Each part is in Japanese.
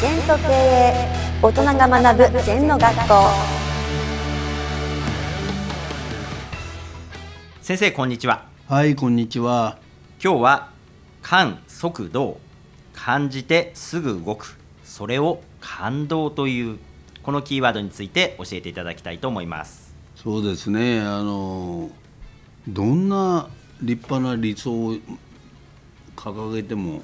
全と経営大人が学ぶ全の学校先生こんにちははい、こんにちは。今日は感速動感じてすぐ動くそれを感動というこのキーワードについて教えていただきたいと思いますそうですね。あのどんな立派な理想を掲げても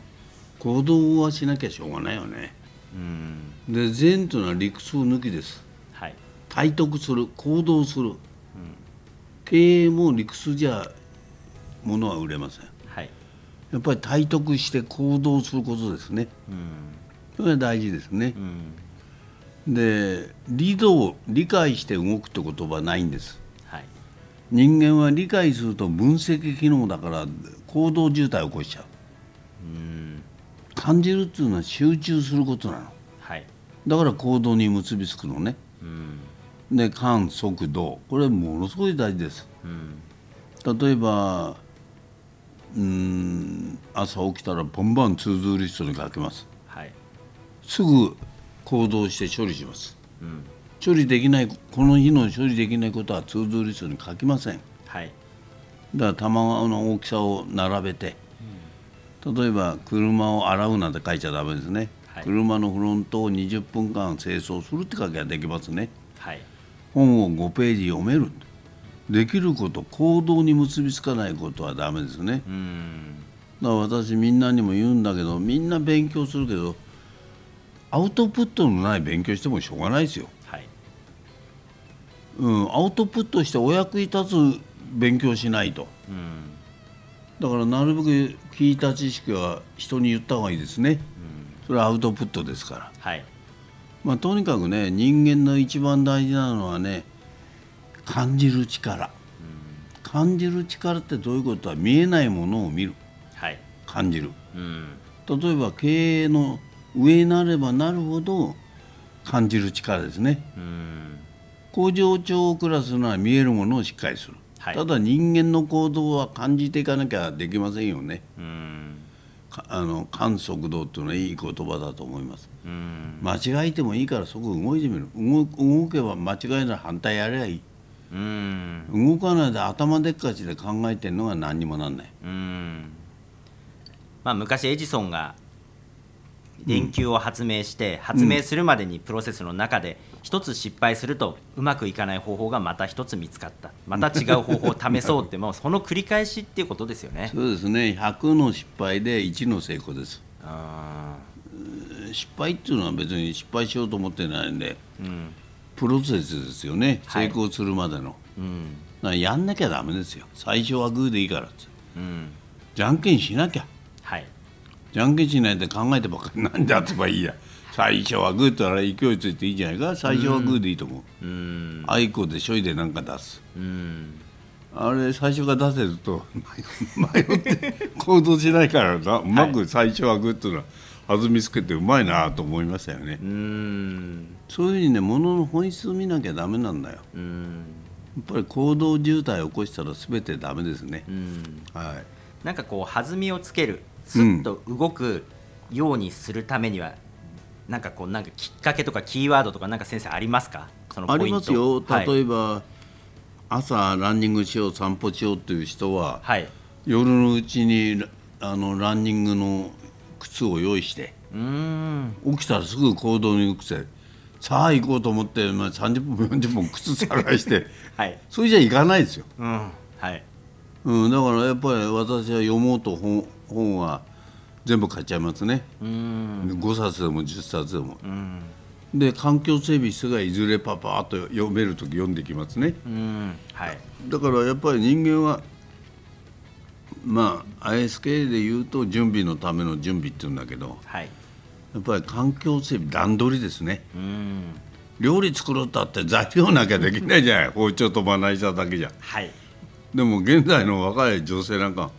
行動はしなきゃしょうがないよね。うんで、善というのは理屈抜きです。はい体得する、行動する。経営も理屈じゃ物は売れません。はいやっぱり体得して行動することですね。うんそれが大事ですねう。んで、理度を理解して動くって言葉はないんです。はい人間は理解すると分析機能だから行動渋滞を起こしちゃううん感じるっていうのは集中することなの。はい。だから行動に結びつくのね。うん。で感速度。これものすごい大事です。うん。例えばうーん朝起きたらバンバンツードゥーリストに書きます。はい。すぐ行動して処理します。うん。処理できないこの日の処理できないことはツードゥーリストに書きません。はい。だから玉の大きさを並べて、例えば車を洗うなんて書いちゃダメですね、はい。車のフロントを20分間清掃するって書きゃできますね。はい。本を5ページ読める。できること行動に結びつかないことはダメですね。うん。だから私みんなにも言うんだけどみんな勉強するけどアウトプットのない勉強してもしょうがないですよ、はい。うん、アウトプットしてお役に立つ勉強しないと。うんだからなるべく聞いた知識は人に言った方がいいですね。それはアウトプットですから。はいまあ、とにかくね人間の一番大事なのはね感じる力。感じる力ってどういうことは見えないものを見るはい感じる。うん例えば経営の上になればなるほど感じる力ですね。うん工場長クラスなら見えるものをしっかりする。はい。ただ人間の行動は感じていかなきゃできませんよね。うん。かあの観速度っていうのはいい言葉だと思います。うん。間違えてもいいからそこ動いてみる。動動けば間違いなら反対やればいい。うん。動かないで頭でっかちで考えてるのが何にもなんない。うん。まあ昔エジソンが電球を発明して、発明するまでにプロセスの中で一つ失敗するとうまくいかない方法がまた一つ見つかった。また違う方法を試そうって もうその繰り返しっていうことですよね。そうですね。100の失敗で1の成功です。あ失敗っていうのは別に失敗しようと思ってないんでーうん。プロセスですよね。はい。成功するまでの、うん。だからやんなきゃダメですよ。最初はグーでいいからって。うん。じゃんけんしなきゃ。はいじゃんけんしないで考えてばっかりなんでやってばいいや。最初はグーって言ったら勢いついていいんじゃないか。最初はグーでいいと思う、うん。あいこでしょいでなんか出す。うんあれ最初から出せると迷って行動しないからな。うまく最初はグーっていうのは弾みつけてうまいなと思いましたよね。うん。そういうふうにねものの本質を見なきゃダメなんだよ。うん。やっぱり行動渋滞を起こしたら全てダメですね。う、ん。はい。なんかこう弾みをつけるスッと動くようにするためには、なんかこうなんかきっかけとかキーワードとかなんか先生ありますか？そのあポイント。りますよはい。例えば、朝ランニングしよう散歩しようっていう人は、はい、夜のうちにあのランニングの靴を用意して起きたらすぐ行動に移せさあ行こうと思って、まあ、30分40分靴探して はい。それじゃいかないですよ、うん。はい。うん、だからやっぱり私は読もうと本本は全部買っちゃいますね、うーん。5冊でも10冊でも。うん。で環境整備室がいずれパパーっと読める時読んできますね。うん。はい。だからやっぱり人間はまあ ISK で言うと準備のための準備って言うんだけどはい。やっぱり環境整備段取りですね。うん。料理作ろうったって材料なきゃできないじゃない包丁とまな板だけじゃはいでも現在の若い女性なんか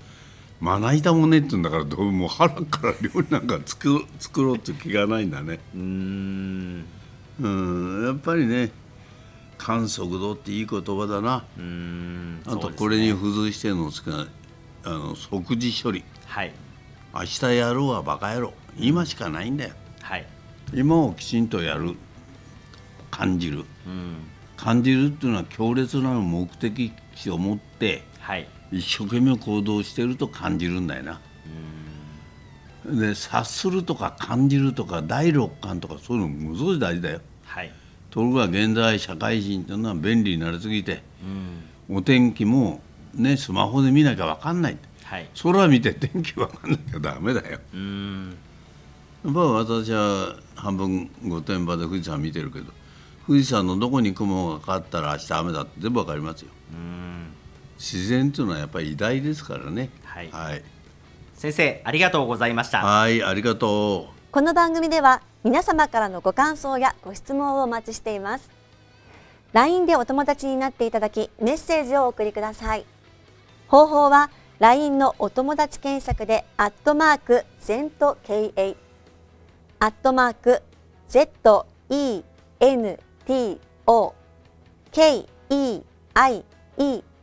まな板もねって言うんだからどうもう腹から料理なんか作作ろうって気がないんだね。うーん。うん。やっぱりね観測度っていい言葉だな。うーん。あとこれに付随してるの少ないあの即時処理。はい。明日やろうはバカ野郎。今しかないんだよ。はい。今をきちんとやる。感じる。うん。感じるっていうのは強烈な目的地を持ってはい一生懸命行動してると感じるんだよな。で察するとか感じるとか第六感とかそういうのもごい大事だよ。はい。ところが現在社会人っていうのは便利になりすぎてうん。お天気もねスマホで見なきゃ分かんない。はい。空見て天気分かんなきゃダメだよ。うん。やっぱ私は半分御殿場で富士山見てるけど富士山のどこに雲がかかったら明日雨だって全部わかりますよ。うん自然っていうのはやっぱり偉大ですからね。はい。はい、先生ありがとうございました。はい、ありがとう。この番組では皆様からのご感想やご質問をお待ちしています。LINE でお友達になっていただきメッセージをお送りください。方法は LINE のお友達検索でアットマーク ZENTKA アットマーク ZENTO